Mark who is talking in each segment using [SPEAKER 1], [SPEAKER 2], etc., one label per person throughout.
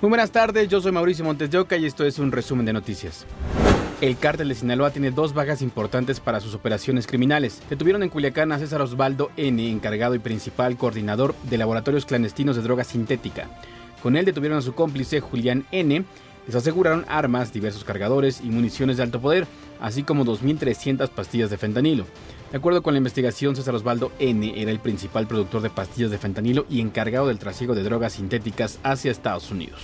[SPEAKER 1] Muy buenas tardes, yo soy Mauricio Montes de Oca y esto es un resumen de noticias. El cártel de Sinaloa tiene dos bajas importantes para sus operaciones criminales. Detuvieron en Culiacán a César Osvaldo N., encargado y principal coordinador de laboratorios clandestinos de droga sintética. Con él detuvieron a su cómplice Julián N., les aseguraron armas, diversos cargadores y municiones de alto poder, así como 2.300 pastillas de fentanilo. De acuerdo con la investigación, César Osvaldo N. era el principal productor de pastillas de fentanilo y encargado del trasiego de drogas sintéticas hacia Estados Unidos.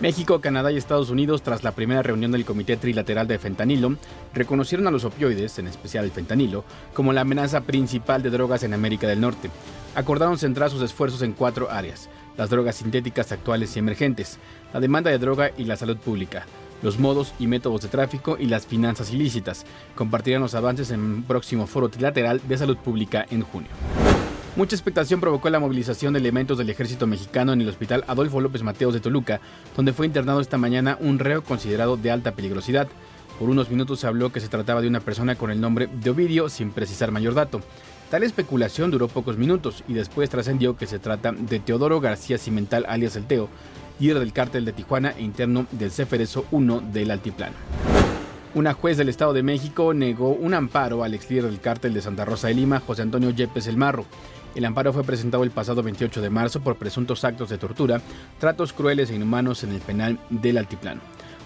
[SPEAKER 1] México, Canadá y Estados Unidos, tras la primera reunión del Comité Trilateral de Fentanilo, reconocieron a los opioides, en especial el fentanilo, como la amenaza principal de drogas en América del Norte. Acordaron centrar sus esfuerzos en cuatro áreas, las drogas sintéticas actuales y emergentes, la demanda de droga y la salud pública, los modos y métodos de tráfico y las finanzas ilícitas. Compartirán los avances en un próximo foro trilateral de salud pública en junio. Mucha expectación provocó la movilización de elementos del ejército mexicano en el hospital Adolfo López Mateos de Toluca, donde fue internado esta mañana un reo considerado de alta peligrosidad. Por unos minutos se habló que se trataba de una persona con el nombre de Ovidio, sin precisar mayor dato. Tal especulación duró pocos minutos y después trascendió que se trata de Teodoro García Cimental alias El Teo, líder del cártel de Tijuana e interno del Ceferezo 1 del Altiplano. Una juez del Estado de México negó un amparo al ex líder del cártel de Santa Rosa de Lima, José Antonio Yepes El Marro. El amparo fue presentado el pasado 28 de marzo por presuntos actos de tortura, tratos crueles e inhumanos en el penal del Altiplano.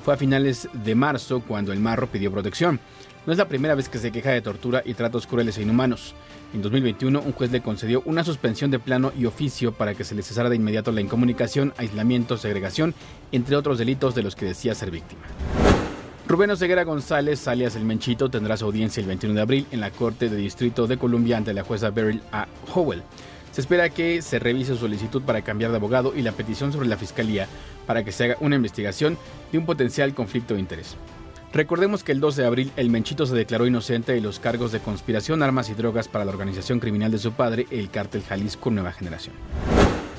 [SPEAKER 1] Fue a finales de marzo cuando el Marro pidió protección. No es la primera vez que se queja de tortura y tratos crueles e inhumanos. En 2021, un juez le concedió una suspensión de plano y oficio para que se le cesara de inmediato la incomunicación, aislamiento, segregación, entre otros delitos de los que decía ser víctima. Rubén Oseguera González, alias El Menchito, tendrá su audiencia el 21 de abril en la Corte de Distrito de Columbia ante la jueza Beryl A. Howell. Se espera que se revise su solicitud para cambiar de abogado y la petición sobre la Fiscalía para que se haga una investigación de un potencial conflicto de interés. Recordemos que el 12 de abril el Menchito se declaró inocente de los cargos de conspiración, armas y drogas para la organización criminal de su padre, el cártel Jalisco Nueva Generación.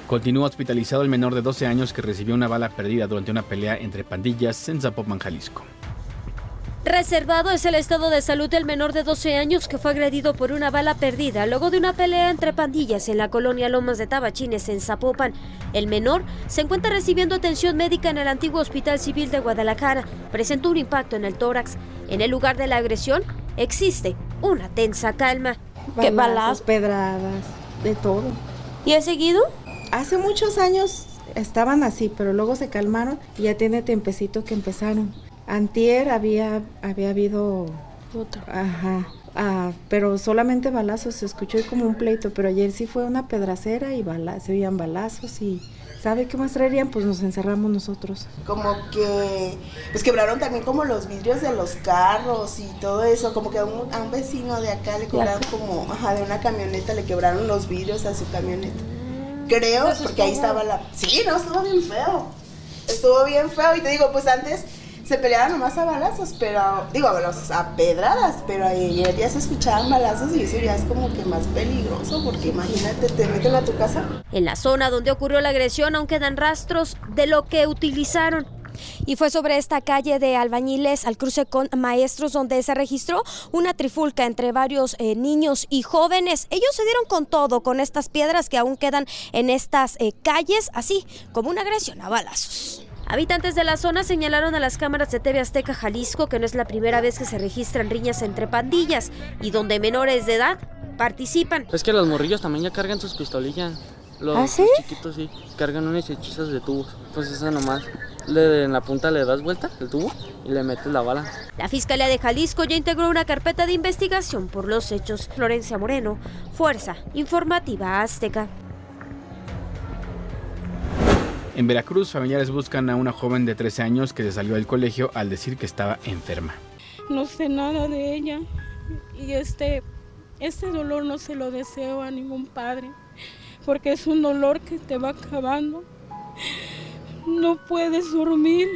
[SPEAKER 1] Continúa hospitalizado el menor de 12 años que recibió una bala perdida durante una pelea entre pandillas en Zapopan, Jalisco.
[SPEAKER 2] Reservado es el estado de salud del menor de 12 años que fue agredido por una bala perdida luego de una pelea entre pandillas en la colonia Lomas de Tabachines en Zapopan. El menor se encuentra recibiendo atención médica en el antiguo Hospital Civil de Guadalajara. Presentó un impacto en el tórax. En el lugar de la agresión existe una tensa calma.
[SPEAKER 3] ¿Qué balazos, pedradas, de todo.
[SPEAKER 2] ¿Y ha seguido?
[SPEAKER 3] Hace muchos años estaban así, pero luego se calmaron y ya tiene tiempecito que empezaron. Antier había, había habido...
[SPEAKER 2] Otro.
[SPEAKER 3] Ajá. Ah, pero solamente balazos, se escuchó como un pleito, pero ayer sí fue una pedracera y bala, se oían balazos y... ¿Sabe qué más traerían? Pues nos encerramos nosotros.
[SPEAKER 4] Como que, pues quebraron también como los vidrios de los carros y todo eso, como que a un, a un vecino de acá le quebraron como, ajá, de una camioneta le quebraron los vidrios a su camioneta. Creo, porque ahí estaba la... Sí, no, estuvo bien feo. Estuvo bien feo y te digo, pues antes se peleaban nomás a balazos, pero, digo, a balazos, a pedradas, pero ayer ya se escuchaban balazos y eso ya es como que más peligroso, porque imagínate, te meten a tu casa.
[SPEAKER 2] En la zona donde ocurrió la agresión aún quedan rastros de lo que utilizaron. Y fue sobre esta calle de albañiles al cruce con maestros donde se registró una trifulca entre varios eh, niños y jóvenes. Ellos se dieron con todo, con estas piedras que aún quedan en estas eh, calles, así como una agresión a balazos. Habitantes de la zona señalaron a las cámaras de TV Azteca Jalisco que no es la primera vez que se registran riñas entre pandillas y donde menores de edad participan.
[SPEAKER 5] Es que los morrillos también ya cargan sus pistolillas. Los,
[SPEAKER 3] ¿Ah, sí?
[SPEAKER 5] los chiquitos sí, cargan unas hechizas de tubos. Pues esa nomás. Le, en la punta le das vuelta el tubo y le metes la bala.
[SPEAKER 2] La Fiscalía de Jalisco ya integró una carpeta de investigación por los hechos. Florencia Moreno, Fuerza Informativa Azteca.
[SPEAKER 1] En Veracruz, familiares buscan a una joven de 13 años que se salió del colegio al decir que estaba enferma.
[SPEAKER 6] No sé nada de ella y este, este dolor no se lo deseo a ningún padre porque es un dolor que te va acabando. No puedes dormir.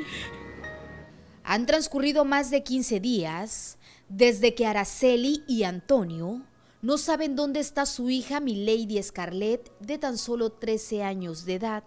[SPEAKER 7] Han transcurrido más de 15 días desde que Araceli y Antonio no saben dónde está su hija Milady Scarlett de tan solo 13 años de edad.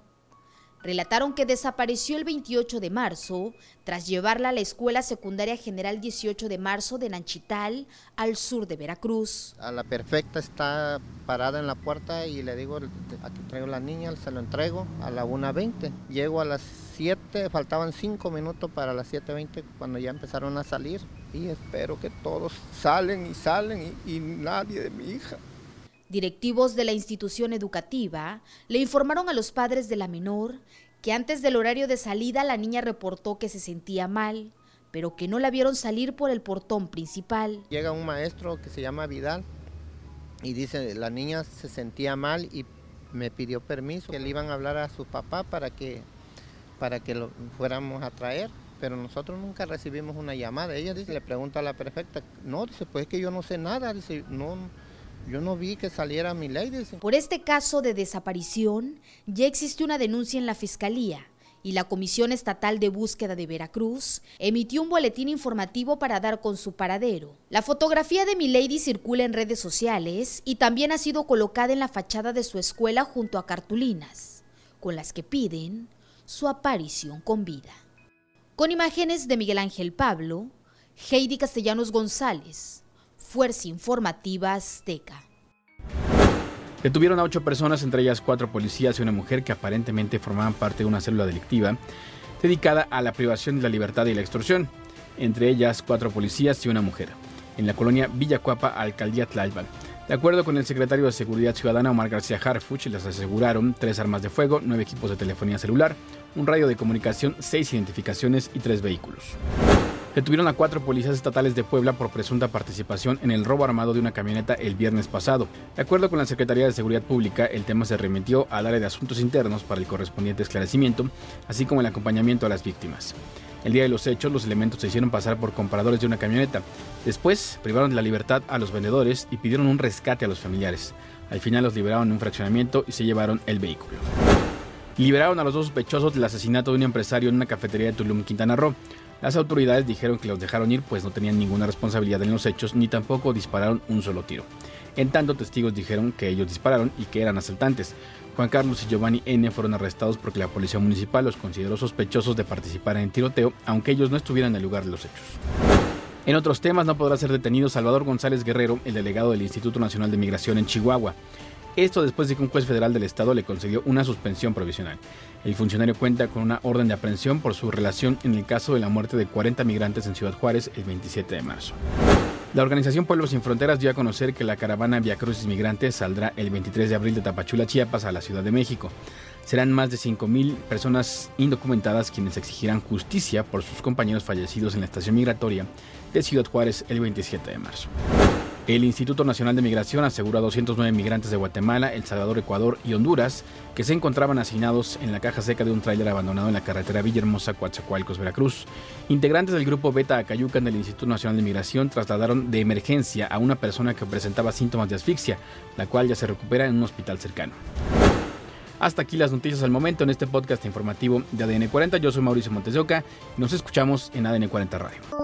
[SPEAKER 7] Relataron que desapareció el 28 de marzo tras llevarla a la Escuela Secundaria General 18 de marzo de Nanchital, al sur de Veracruz.
[SPEAKER 8] A la perfecta está parada en la puerta y le digo, aquí traigo la niña, se lo entrego a la 1.20. Llego a las 7, faltaban 5 minutos para las 7.20 cuando ya empezaron a salir y espero que todos salen y salen y, y nadie de mi hija.
[SPEAKER 7] Directivos de la institución educativa le informaron a los padres de la menor que antes del horario de salida la niña reportó que se sentía mal, pero que no la vieron salir por el portón principal.
[SPEAKER 8] Llega un maestro que se llama Vidal y dice, la niña se sentía mal y me pidió permiso, que le iban a hablar a su papá para que, para que lo fuéramos a traer pero nosotros nunca recibimos una llamada. Ella dice, le pregunta a la perfecta, no, dice, pues es que yo no sé nada, dice, no, yo no vi que saliera mi.
[SPEAKER 7] Por este caso de desaparición, ya existe una denuncia en la Fiscalía y la Comisión Estatal de Búsqueda de Veracruz emitió un boletín informativo para dar con su paradero. La fotografía de Milady circula en redes sociales y también ha sido colocada en la fachada de su escuela junto a cartulinas, con las que piden su aparición con vida. Con imágenes de Miguel Ángel Pablo, Heidi Castellanos González, Fuerza Informativa Azteca.
[SPEAKER 1] Detuvieron a ocho personas, entre ellas cuatro policías y una mujer que aparentemente formaban parte de una célula delictiva dedicada a la privación de la libertad y la extorsión, entre ellas cuatro policías y una mujer, en la colonia Villacuapa, alcaldía Tlalpan. De acuerdo con el secretario de Seguridad Ciudadana Omar García Harfuch, les aseguraron tres armas de fuego, nueve equipos de telefonía celular, un radio de comunicación, seis identificaciones y tres vehículos. Detuvieron a cuatro policías estatales de Puebla por presunta participación en el robo armado de una camioneta el viernes pasado. De acuerdo con la Secretaría de Seguridad Pública, el tema se remitió al área de asuntos internos para el correspondiente esclarecimiento, así como el acompañamiento a las víctimas. El día de los hechos, los elementos se hicieron pasar por compradores de una camioneta. Después, privaron de la libertad a los vendedores y pidieron un rescate a los familiares. Al final los liberaron en un fraccionamiento y se llevaron el vehículo. Liberaron a los dos sospechosos del asesinato de un empresario en una cafetería de Tulum, Quintana Roo. Las autoridades dijeron que los dejaron ir pues no tenían ninguna responsabilidad en los hechos ni tampoco dispararon un solo tiro. En tanto, testigos dijeron que ellos dispararon y que eran asaltantes. Juan Carlos y Giovanni N. fueron arrestados porque la policía municipal los consideró sospechosos de participar en el tiroteo, aunque ellos no estuvieran en el lugar de los hechos. En otros temas no podrá ser detenido Salvador González Guerrero, el delegado del Instituto Nacional de Migración en Chihuahua. Esto después de que un juez federal del estado le concedió una suspensión provisional. El funcionario cuenta con una orden de aprehensión por su relación en el caso de la muerte de 40 migrantes en Ciudad Juárez el 27 de marzo. La organización Pueblos Sin Fronteras dio a conocer que la caravana Via Crucis Migrantes saldrá el 23 de abril de Tapachula, Chiapas, a la Ciudad de México. Serán más de 5.000 personas indocumentadas quienes exigirán justicia por sus compañeros fallecidos en la estación migratoria de Ciudad Juárez el 27 de marzo. El Instituto Nacional de Migración aseguró a 209 migrantes de Guatemala, El Salvador, Ecuador y Honduras que se encontraban asignados en la caja seca de un tráiler abandonado en la carretera Villahermosa, Coatzacoalcos, Veracruz. Integrantes del grupo Beta Acayucan del Instituto Nacional de Migración trasladaron de emergencia a una persona que presentaba síntomas de asfixia, la cual ya se recupera en un hospital cercano. Hasta aquí las noticias al momento en este podcast informativo de ADN 40. Yo soy Mauricio Montes de Oca y nos escuchamos en ADN 40 Radio.